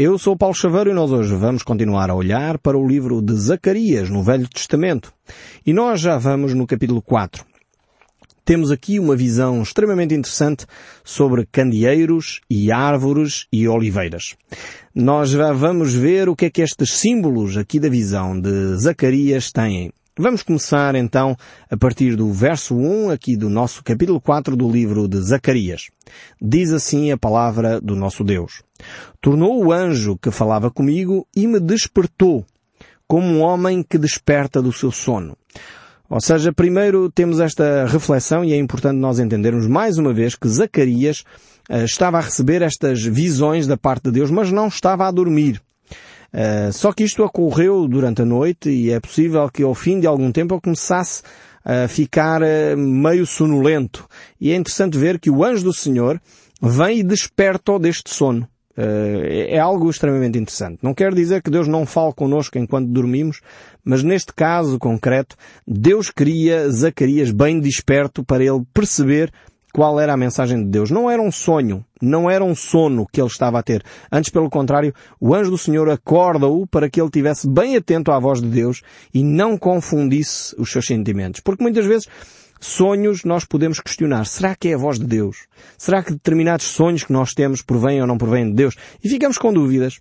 Eu sou Paulo Chaveiro e nós hoje vamos continuar a olhar para o livro de Zacarias no Velho Testamento. E nós já vamos no capítulo 4. Temos aqui uma visão extremamente interessante sobre candeeiros e árvores e oliveiras. Nós já vamos ver o que é que estes símbolos aqui da visão de Zacarias têm. Vamos começar então a partir do verso 1 aqui do nosso capítulo 4 do livro de Zacarias. Diz assim a palavra do nosso Deus. Tornou o anjo que falava comigo e me despertou, como um homem que desperta do seu sono. Ou seja, primeiro temos esta reflexão e é importante nós entendermos mais uma vez que Zacarias uh, estava a receber estas visões da parte de Deus, mas não estava a dormir. Uh, só que isto ocorreu durante a noite e é possível que ao fim de algum tempo ele começasse a ficar uh, meio sonolento. E é interessante ver que o anjo do Senhor vem e desperta-o deste sono. Uh, é algo extremamente interessante. Não quer dizer que Deus não fale connosco enquanto dormimos, mas neste caso concreto, Deus queria Zacarias bem desperto para ele perceber qual era a mensagem de Deus. Não era um sonho, não era um sono que ele estava a ter. Antes, pelo contrário, o anjo do Senhor acorda-o para que ele estivesse bem atento à voz de Deus e não confundisse os seus sentimentos. Porque muitas vezes sonhos nós podemos questionar. Será que é a voz de Deus? Será que determinados sonhos que nós temos provêm ou não provêm de Deus? E ficamos com dúvidas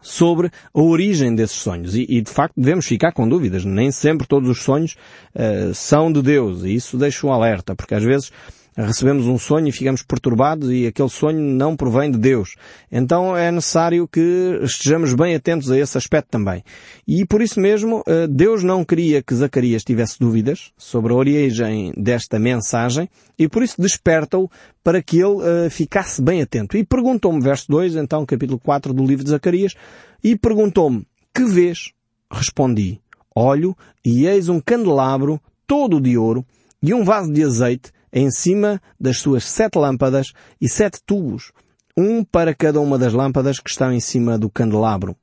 sobre a origem desses sonhos. E, e, de facto devemos ficar com dúvidas. Nem sempre todos os sonhos uh, são de Deus. E isso deixa um alerta, porque às vezes recebemos um sonho e ficamos perturbados e aquele sonho não provém de Deus. Então é necessário que estejamos bem atentos a esse aspecto também. E por isso mesmo, eh, Deus não queria que Zacarias tivesse dúvidas sobre a origem desta mensagem e por isso desperta-o para que ele uh, ficasse bem atento. E perguntou-me, verso 2, então capítulo 4 do livro de Zacarias, e perguntou-me, que vês? Respondi, olho e eis um candelabro todo de ouro e um vaso de azeite em cima das suas sete lâmpadas e sete tubos, um para cada uma das lâmpadas que estão em cima do candelabro.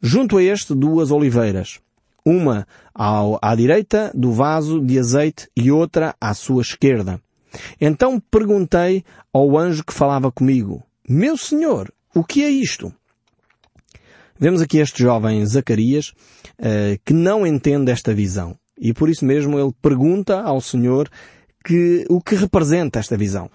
Junto a este, duas oliveiras, uma ao, à direita do vaso de azeite e outra à sua esquerda. Então perguntei ao anjo que falava comigo, Meu Senhor, o que é isto? Vemos aqui este jovem Zacarias uh, que não entende esta visão. E por isso mesmo ele pergunta ao Senhor que, o que representa esta visão.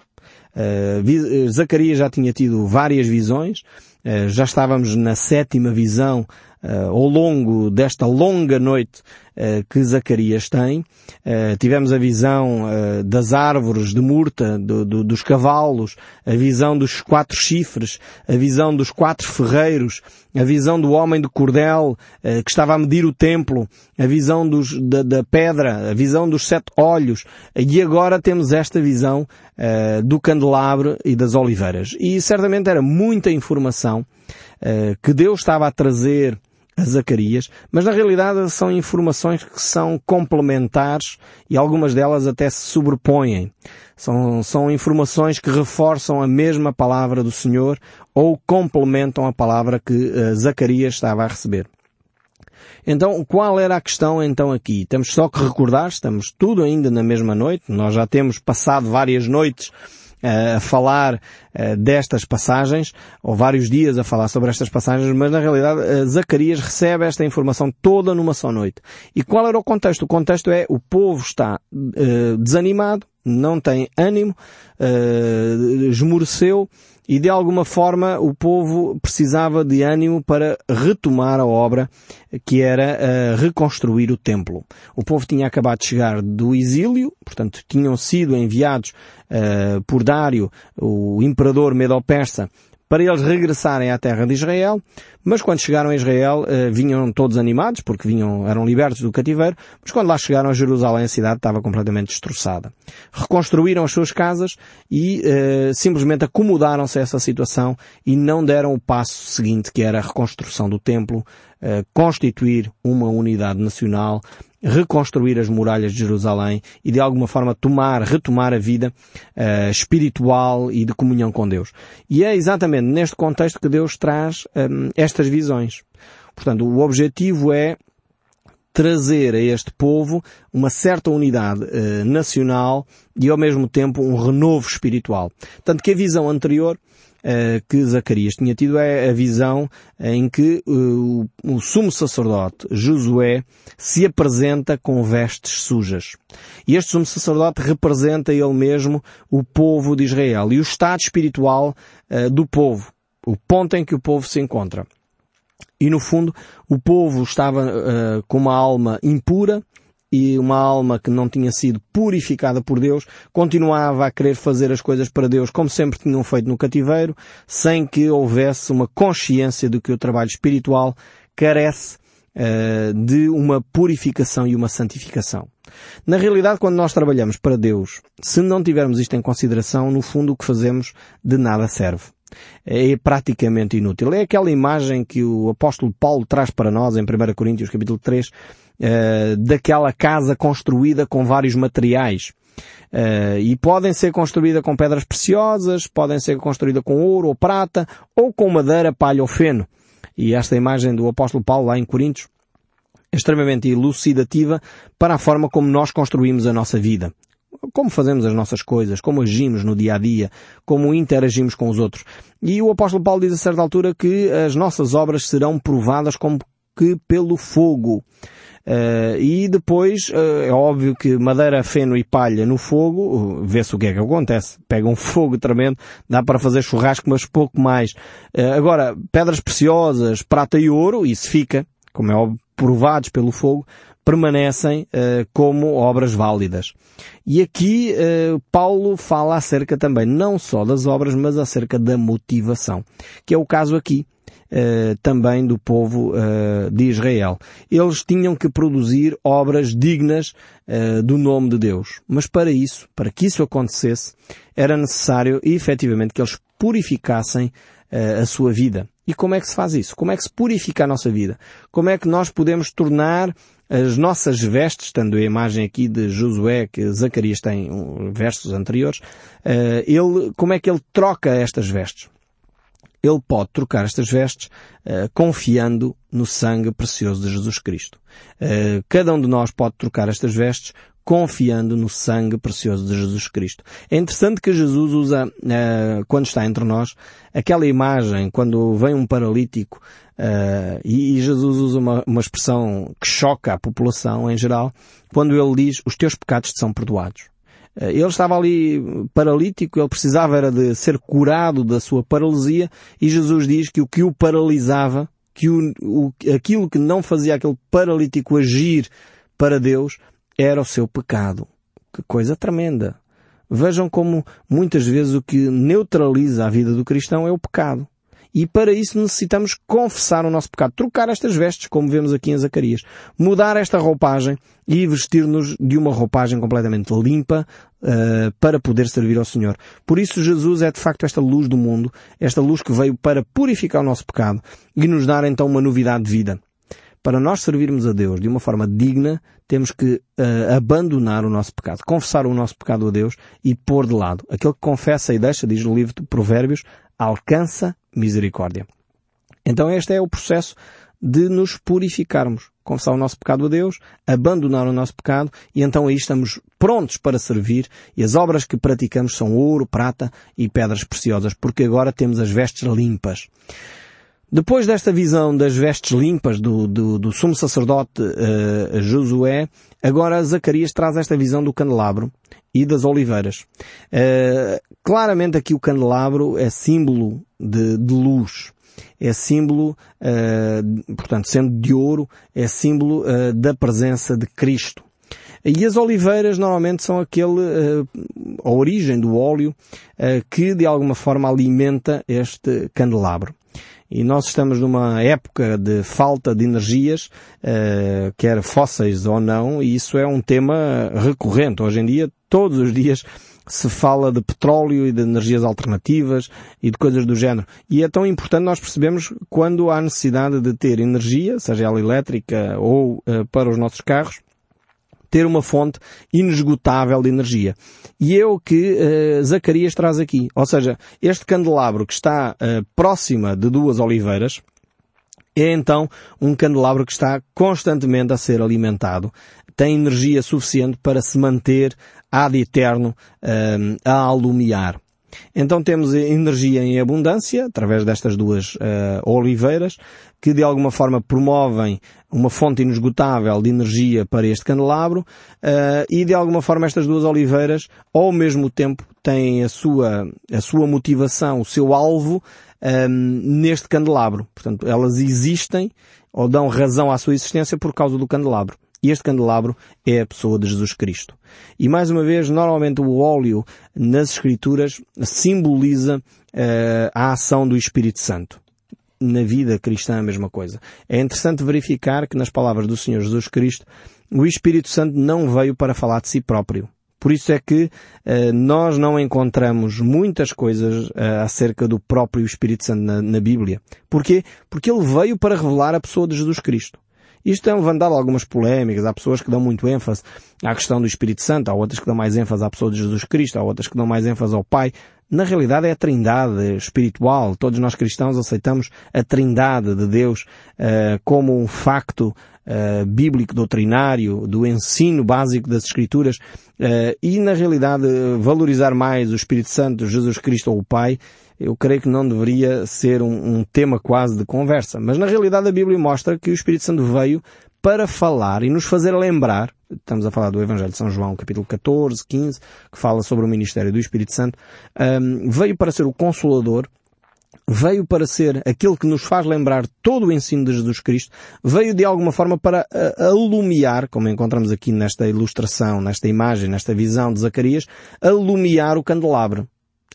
Uh, Zacarias já tinha tido várias visões, uh, já estávamos na sétima visão uh, ao longo desta longa noite uh, que Zacarias tem. Uh, tivemos a visão das árvores de murta, do, do, dos cavalos, a visão dos quatro chifres, a visão dos quatro ferreiros, a visão do homem de cordel que estava a medir o templo, a visão dos, da, da, pedra, a visão dos sete olhos, e agora temos esta visão do candelabro e das oliveiras. E certamente era muita informação que Deus estava a trazer a Zacarias, mas na realidade são informações que são complementares e algumas delas até se sobrepõem. São, são informações que reforçam a mesma palavra do Senhor ou complementam a palavra que uh, Zacarias estava a receber. Então, qual era a questão então aqui? Temos só que recordar, estamos tudo ainda na mesma noite, nós já temos passado várias noites a falar destas passagens, ou vários dias a falar sobre estas passagens, mas na realidade Zacarias recebe esta informação toda numa só noite. E qual era o contexto? O contexto é o povo está desanimado, não tem ânimo, esmoreceu, e de alguma forma o povo precisava de ânimo para retomar a obra que era uh, reconstruir o templo. O povo tinha acabado de chegar do exílio, portanto tinham sido enviados uh, por Dário, o imperador medo-persa, para eles regressarem à terra de Israel, mas quando chegaram a Israel uh, vinham todos animados, porque vinham, eram libertos do cativeiro, mas quando lá chegaram a Jerusalém a cidade estava completamente destroçada. Reconstruíram as suas casas e uh, simplesmente acomodaram-se a essa situação e não deram o passo seguinte que era a reconstrução do templo, uh, constituir uma unidade nacional, reconstruir as muralhas de Jerusalém e de alguma forma tomar, retomar a vida uh, espiritual e de comunhão com Deus. E é exatamente neste contexto que Deus traz um, estas visões. Portanto, o objetivo é trazer a este povo uma certa unidade uh, nacional e ao mesmo tempo um renovo espiritual. Tanto que a visão anterior que Zacarias tinha tido é a visão em que uh, o sumo sacerdote Josué se apresenta com vestes sujas. E este sumo sacerdote representa ele mesmo o povo de Israel e o estado espiritual uh, do povo, o ponto em que o povo se encontra. E no fundo, o povo estava uh, com uma alma impura e uma alma que não tinha sido purificada por Deus, continuava a querer fazer as coisas para Deus como sempre tinham feito no cativeiro, sem que houvesse uma consciência de que o trabalho espiritual carece uh, de uma purificação e uma santificação. Na realidade, quando nós trabalhamos para Deus, se não tivermos isto em consideração, no fundo o que fazemos de nada serve é praticamente inútil. É aquela imagem que o apóstolo Paulo traz para nós em 1 Coríntios capítulo 3, eh, daquela casa construída com vários materiais. Uh, e podem ser construídas com pedras preciosas, podem ser construídas com ouro ou prata, ou com madeira, palha ou feno. E esta imagem do apóstolo Paulo lá em Coríntios é extremamente elucidativa para a forma como nós construímos a nossa vida como fazemos as nossas coisas, como agimos no dia a dia, como interagimos com os outros. E o apóstolo Paulo diz a certa altura que as nossas obras serão provadas como que pelo fogo. Uh, e depois, uh, é óbvio que madeira, feno e palha no fogo, uh, vê-se o que é que acontece. Pega um fogo tremendo, dá para fazer churrasco, mas pouco mais. agora, pedras preciosas, prata e ouro, isso fica, como é óbvio, provados pelo fogo, permanecem uh, como obras válidas. E aqui uh, Paulo fala acerca também não só das obras, mas acerca da motivação, que é o caso aqui. Uh, também do povo de Israel. Eles tinham que produzir obras dignas do nome de Deus. Mas para isso, para que isso acontecesse, era necessário efetivamente que eles purificassem a sua vida. E como é que se faz isso? Como é que se purifica a nossa vida? Como é que nós podemos tornar as nossas vestes, tendo a imagem aqui de Josué, que Zacarias tem versos anteriores, uh, ele, como é que ele troca estas vestes? Ele pode trocar estas vestes uh, confiando no sangue precioso de Jesus Cristo. Uh, cada um de nós pode trocar estas vestes confiando no sangue precioso de Jesus Cristo. É interessante que Jesus usa, uh, quando está entre nós, aquela imagem, quando vem um paralítico, uh, e, e, Jesus usa uma, uma expressão que choca a população em geral, quando ele diz, os teus pecados te são perdoados. Uh, ele estava ali paralítico, ele precisava era de ser curado da sua paralisia, e Jesus diz que o que o paralisava, que o, o, aquilo que não fazia aquele paralítico agir para Deus, era o seu pecado. Que coisa tremenda. Vejam como muitas vezes o que neutraliza a vida do cristão é o pecado. E para isso necessitamos confessar o nosso pecado, trocar estas vestes, como vemos aqui em Zacarias, mudar esta roupagem e vestir-nos de uma roupagem completamente limpa uh, para poder servir ao Senhor. Por isso Jesus é de facto esta luz do mundo, esta luz que veio para purificar o nosso pecado e nos dar então uma novidade de vida. Para nós servirmos a Deus de uma forma digna, temos que uh, abandonar o nosso pecado, confessar o nosso pecado a Deus e pôr de lado. Aquele que confessa e deixa, diz no livro de Provérbios, alcança misericórdia. Então este é o processo de nos purificarmos. Confessar o nosso pecado a Deus, abandonar o nosso pecado e então aí estamos prontos para servir e as obras que praticamos são ouro, prata e pedras preciosas porque agora temos as vestes limpas. Depois desta visão das vestes limpas do, do, do sumo sacerdote uh, Josué, agora Zacarias traz esta visão do candelabro e das oliveiras. Uh, claramente aqui o candelabro é símbolo de, de luz. É símbolo, uh, portanto, sendo de ouro, é símbolo da presença de Cristo. E as oliveiras normalmente são aquele, a origem do óleo que de alguma forma alimenta este candelabro e nós estamos numa época de falta de energias, uh, quer fósseis ou não, e isso é um tema recorrente. Hoje em dia, todos os dias, se fala de petróleo e de energias alternativas e de coisas do género. E é tão importante nós percebemos quando há necessidade de ter energia, seja ela elétrica ou uh, para os nossos carros, ter uma fonte inesgotável de energia. E é o que uh, Zacarias traz aqui. Ou seja, este candelabro que está uh, próxima de duas oliveiras, é então um candelabro que está constantemente a ser alimentado. Tem energia suficiente para se manter ad eterno uh, a alumiar. Então temos energia em abundância, através destas duas uh, oliveiras, que de alguma forma promovem uma fonte inesgotável de energia para este candelabro, uh, e de alguma forma estas duas oliveiras, ao mesmo tempo, têm a sua, a sua motivação, o seu alvo, um, neste candelabro. Portanto, elas existem ou dão razão à sua existência por causa do candelabro. E este candelabro é a pessoa de Jesus Cristo. E mais uma vez, normalmente o óleo nas Escrituras simboliza uh, a ação do Espírito Santo. Na vida cristã a mesma coisa. É interessante verificar que nas palavras do Senhor Jesus Cristo, o Espírito Santo não veio para falar de si próprio. Por isso é que uh, nós não encontramos muitas coisas uh, acerca do próprio Espírito Santo na, na Bíblia. Porquê? Porque ele veio para revelar a pessoa de Jesus Cristo. Isto tem levantado algumas polémicas. Há pessoas que dão muito ênfase à questão do Espírito Santo, há outras que dão mais ênfase à pessoa de Jesus Cristo, há outras que dão mais ênfase ao Pai. Na realidade é a trindade espiritual. Todos nós cristãos aceitamos a trindade de Deus uh, como um facto uh, bíblico doutrinário, do ensino básico das Escrituras, uh, e na realidade valorizar mais o Espírito Santo, Jesus Cristo ou o Pai, eu creio que não deveria ser um, um tema quase de conversa. Mas na realidade a Bíblia mostra que o Espírito Santo veio para falar e nos fazer lembrar, estamos a falar do Evangelho de São João, capítulo 14, 15, que fala sobre o ministério do Espírito Santo, um, veio para ser o Consolador, veio para ser aquele que nos faz lembrar todo o ensino de Jesus Cristo, veio de alguma forma para alumiar, como encontramos aqui nesta ilustração, nesta imagem, nesta visão de Zacarias, alumiar o candelabro.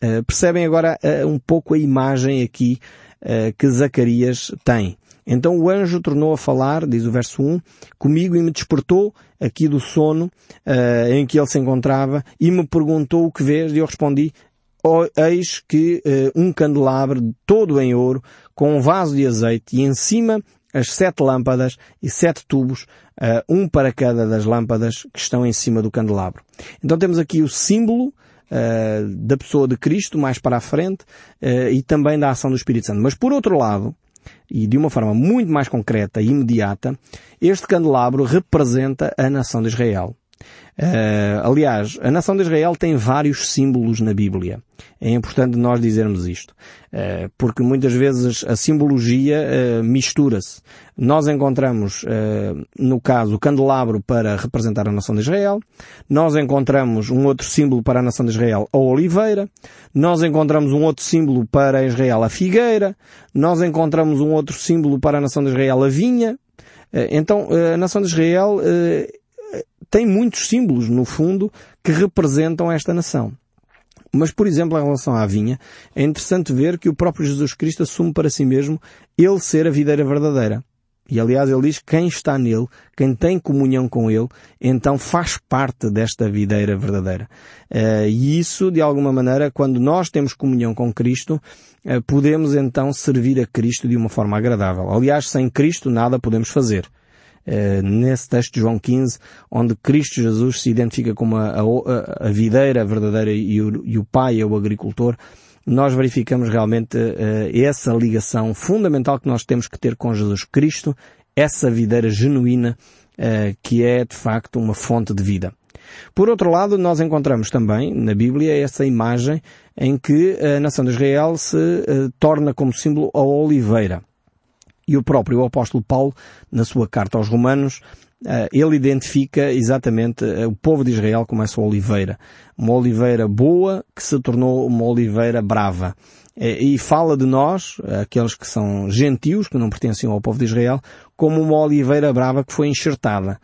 Uh, percebem agora uh, um pouco a imagem aqui uh, que Zacarias tem. Então o anjo tornou a falar, diz o verso 1, comigo e me despertou aqui do sono em que ele se encontrava e me perguntou o que vês e eu respondi, oh, eis que um candelabro todo em ouro com um vaso de azeite e em cima as sete lâmpadas e sete tubos, um para cada das lâmpadas que estão em cima do candelabro. Então temos aqui o símbolo uh, da pessoa de Cristo mais para a frente uh, e também da ação do Espírito Santo. Mas por outro lado, e de uma forma muito mais concreta e imediata, este candelabro representa a nação de Israel. Uh, aliás, a nação de Israel tem vários símbolos na Bíblia. É importante nós dizermos isto, uh, porque muitas vezes a simbologia uh, mistura-se. Nós encontramos, no caso, o candelabro para representar a nação de Israel, nós encontramos um outro símbolo para a nação de Israel, a oliveira, nós encontramos um outro símbolo para Israel, a figueira, nós encontramos um outro símbolo para a nação de Israel, a vinha. Então, a nação de Israel tem muitos símbolos, no fundo, que representam esta nação. Mas, por exemplo, em relação à vinha, é interessante ver que o próprio Jesus Cristo assume para si mesmo ele ser a videira verdadeira. E aliás ele diz quem está nele, quem tem comunhão com ele, então faz parte desta videira verdadeira. Uh, e isso, de alguma maneira, quando nós temos comunhão com Cristo, uh, podemos então servir a Cristo de uma forma agradável. Aliás, sem Cristo nada podemos fazer. Eh, nesse texto de João 15, onde Cristo Jesus se identifica como a, a, a videira verdadeira e o, e o Pai é o agricultor, nós verificamos realmente uh, essa ligação fundamental que nós temos que ter com Jesus Cristo, essa videira genuína uh, que é de facto uma fonte de vida. Por outro lado, nós encontramos também na Bíblia essa imagem em que a nação de Israel se torna como símbolo a oliveira. E o próprio apóstolo Paulo, na sua carta aos Romanos, eh, ele identifica exatamente eh, o povo de Israel como essa oliveira. Uma oliveira boa que se tornou uma oliveira brava. Eh, e fala de nós, aqueles que são gentios, que não pertenciam ao povo de Israel, como uma oliveira brava que foi enxertada.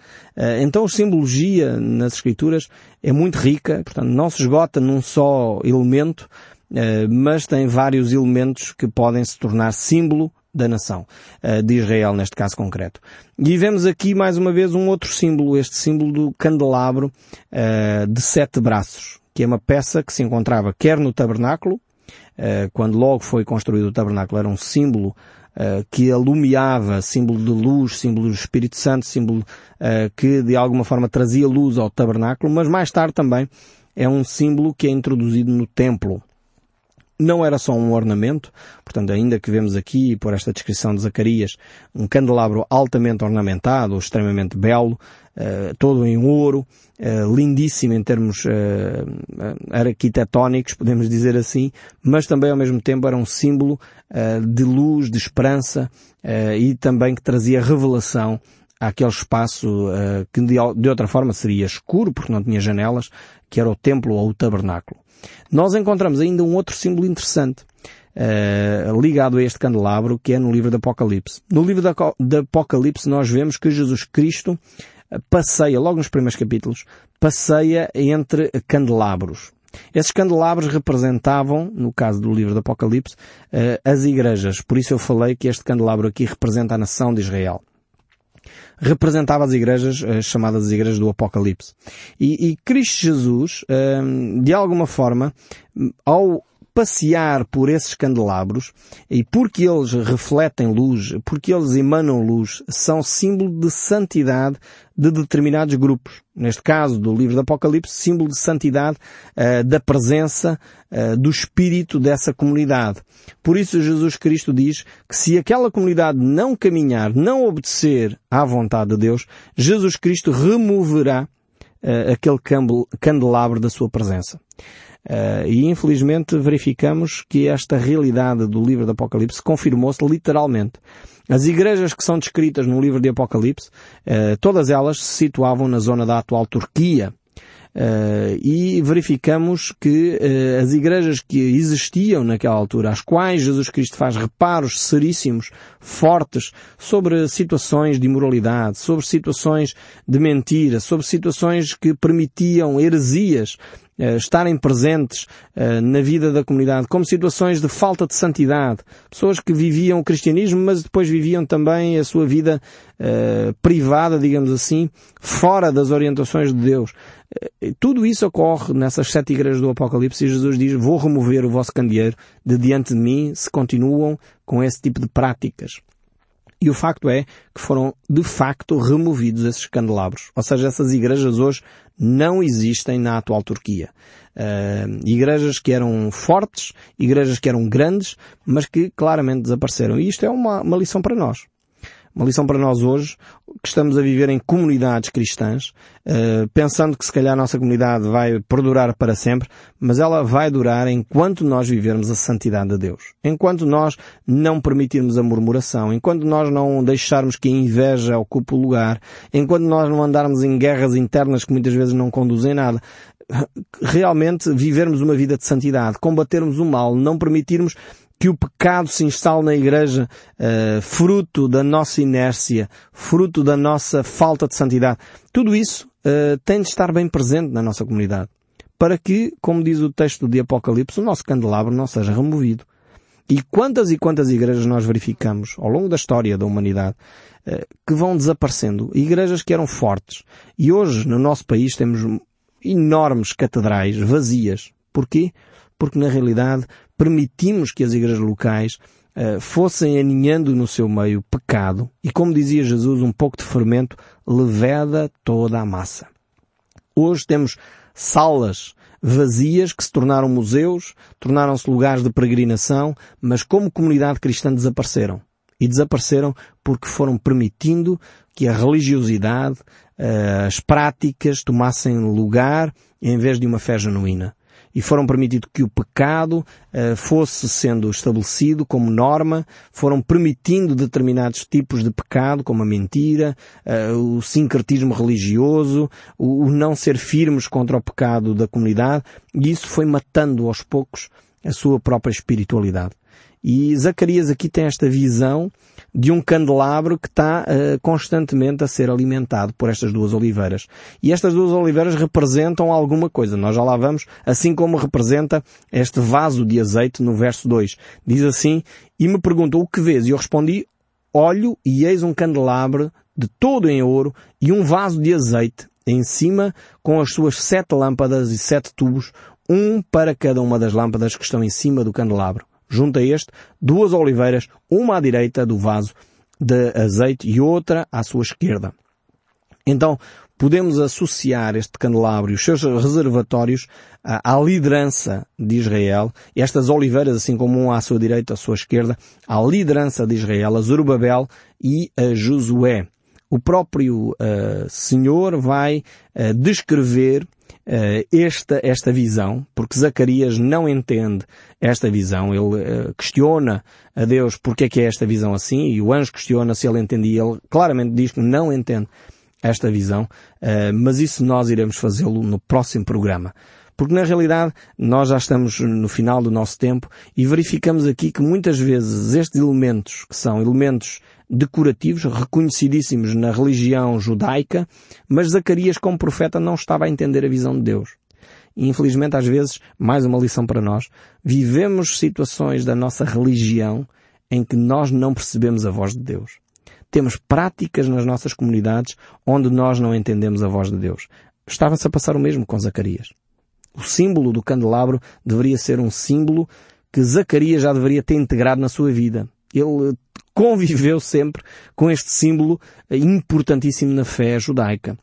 Então a simbologia nas Escrituras é muito rica, portanto não se esgota num só elemento, mas tem vários elementos que podem se tornar símbolo da nação, eh, de Israel neste caso concreto. E vemos aqui mais uma vez um outro símbolo, este símbolo do candelabro eh, de sete braços, que é uma peça que se encontrava quer no tabernáculo, eh, quando logo foi construído o tabernáculo, era um símbolo que alumiava, símbolo de luz, símbolo do Espírito Santo, símbolo que de alguma forma trazia luz ao tabernáculo, mas mais tarde também é um símbolo que é introduzido no templo não era só um ornamento, portanto, ainda que vemos aqui, por esta descrição de Zacarias, um candelabro altamente ornamentado, extremamente belo, uh, todo em ouro, uh, lindíssimo em termos uh, arquitetónicos, podemos dizer assim, mas também ao mesmo tempo era um símbolo de luz, de esperança e também que trazia revelação àquele espaço que de, de outra forma seria escuro, porque não tinha janelas, que era o templo ou o tabernáculo. Nós encontramos ainda um outro símbolo interessante, uh, ligado a este candelabro, que é no livro do Apocalipse. No livro do Apocalipse nós vemos que Jesus Cristo passeia, logo nos primeiros capítulos, passeia entre candelabros. Esses candelabros representavam, no caso do livro do Apocalipse, uh, as igrejas. Por isso eu falei que este candelabro aqui representa a nação de Israel representava as igrejas as chamadas as igrejas do Apocalipse. E, e Cristo Jesus, hum, de alguma forma, ao passear por esses candelabros e porque eles refletem luz, porque eles emanam luz, são símbolo de santidade de determinados grupos. Neste caso, do livro do Apocalipse, símbolo de santidade uh, da presença uh, do Espírito dessa comunidade. Por isso Jesus Cristo diz que se aquela comunidade não caminhar, não obedecer à vontade de Deus, Jesus Cristo removerá uh, aquele candelabro da sua presença. Uh, e infelizmente verificamos que esta realidade do livro do Apocalipse confirmou-se literalmente. As igrejas que são descritas no livro de Apocalipse, uh, todas elas se situavam na zona da atual Turquia. Uh, e verificamos que uh, as igrejas que existiam naquela altura, às quais Jesus Cristo faz reparos seríssimos, fortes, sobre situações de imoralidade, sobre situações de mentira, sobre situações que permitiam heresias, uh, estarem presentes na vida da comunidade, como situações de falta de santidade, pessoas que viviam o cristianismo, mas depois viviam também a sua vida privada, digamos assim, fora das orientações de Deus. Eh, tudo isso ocorre nessas sete igrejas do Apocalipse e Jesus diz, vou remover o vosso candeeiro de diante de mim se continuam com esse tipo de práticas. E o facto é que foram de facto removidos esses candelabros. Ou seja, essas igrejas hoje não existem na atual Turquia. Uh, igrejas que eram fortes, igrejas que eram grandes, mas que claramente desapareceram. E isto é uma, uma lição para nós. Uma lição para nós hoje, que estamos a viver em comunidades cristãs, uh, pensando que se calhar a nossa comunidade vai perdurar para sempre, mas ela vai durar enquanto nós vivermos a santidade de Deus. Enquanto nós não permitirmos a murmuração, enquanto nós não deixarmos que a inveja ocupe o lugar, enquanto nós não andarmos em guerras internas que muitas vezes não conduzem nada, realmente vivermos uma vida de santidade, combatermos o mal, não permitirmos que o pecado se instale na igreja, uh, fruto da nossa inércia, fruto da nossa falta de santidade. Tudo isso uh, tem de estar bem presente na nossa comunidade. Para que, como diz o texto de Apocalipse, o nosso candelabro não seja removido. E quantas e quantas igrejas nós verificamos ao longo da história da humanidade uh, que vão desaparecendo. Igrejas que eram fortes. E hoje, no nosso país, temos enormes catedrais vazias. Porquê? Porque na realidade permitimos que as igrejas locais uh, fossem aninhando no seu meio pecado e, como dizia Jesus, um pouco de fermento leveda toda a massa. Hoje temos salas vazias que se tornaram museus, tornaram-se lugares de peregrinação, mas como comunidade cristã desapareceram. E desapareceram porque foram permitindo que a religiosidade, eh, as práticas tomassem lugar em vez de uma fé genuína e foram permitido que o pecado uh, fosse sendo estabelecido como norma, foram permitindo determinados tipos de pecado, como a mentira, uh, o sincretismo religioso, o, o não ser firmes contra o pecado da comunidade, e isso foi matando aos poucos a sua própria espiritualidade. E Zacarias aqui tem esta visão de um candelabro que está uh, constantemente a ser alimentado por estas duas oliveiras. E estas duas oliveiras representam alguma coisa. Nós já lá vamos, assim como representa este vaso de azeite no verso 2. Diz assim, e me perguntou, o que vês? E eu respondi, olho e eis um candelabro de todo em ouro e um vaso de azeite em cima com as suas sete lâmpadas e sete tubos, um para cada uma das lâmpadas que estão em cima do candelabro junto a este, duas oliveiras, uma à direita do vaso de azeite e outra à sua esquerda. Então, podemos associar este candelabro e os seus reservatórios à, à liderança de Israel, estas oliveiras, assim como um à sua direita, à sua esquerda, à liderança de Israel, a Zorobabel e a Josué. O próprio uh, Senhor vai uh, descrever uh, esta, esta visão, porque Zacarias não entende esta visão. Ele questiona a Deus porque é que é esta visão assim, e o anjo questiona se ele entendia. Ele claramente diz que não entende esta visão, mas isso nós iremos fazê-lo no próximo programa. Porque na realidade nós já estamos no final do nosso tempo e verificamos aqui que muitas vezes estes elementos, que são elementos decorativos, reconhecidíssimos na religião judaica, mas Zacarias como profeta não estava a entender a visão de Deus. E infelizmente às vezes, mais uma lição para nós, vivemos situações da nossa religião em que nós não percebemos a voz de Deus. Temos práticas nas nossas comunidades onde nós não entendemos a voz de Deus. Estava-se a passar o mesmo com Zacarias. O símbolo do candelabro deveria ser um símbolo que Zacarias já deveria ter integrado na sua vida. Ele conviveu sempre com este símbolo importantíssimo na fé judaica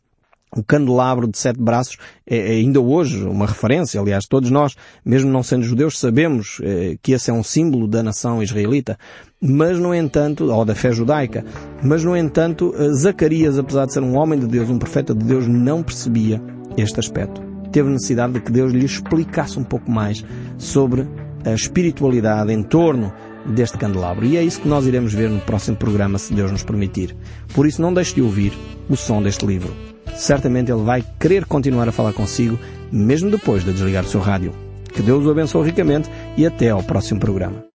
o candelabro de sete braços é, é ainda hoje uma referência. Aliás, todos nós, mesmo não sendo judeus, sabemos eh, que esse é um símbolo da nação israelita. Mas, no entanto, ou da fé judaica, mas, no entanto, eh, Zacarias, apesar de ser um homem de Deus, um profeta de Deus, não percebia este aspecto. Teve necessidade de que Deus lhe explicasse um pouco mais sobre a espiritualidade em torno deste candelabro. E é isso que nós iremos ver no próximo programa, se Deus nos permitir. Por isso, não deixe de ouvir o som deste livro certamente ele vai querer continuar a falar consigo, mesmo depois de desligar o seu rádio. Que Deus o abençoe ricamente e até ao próximo programa.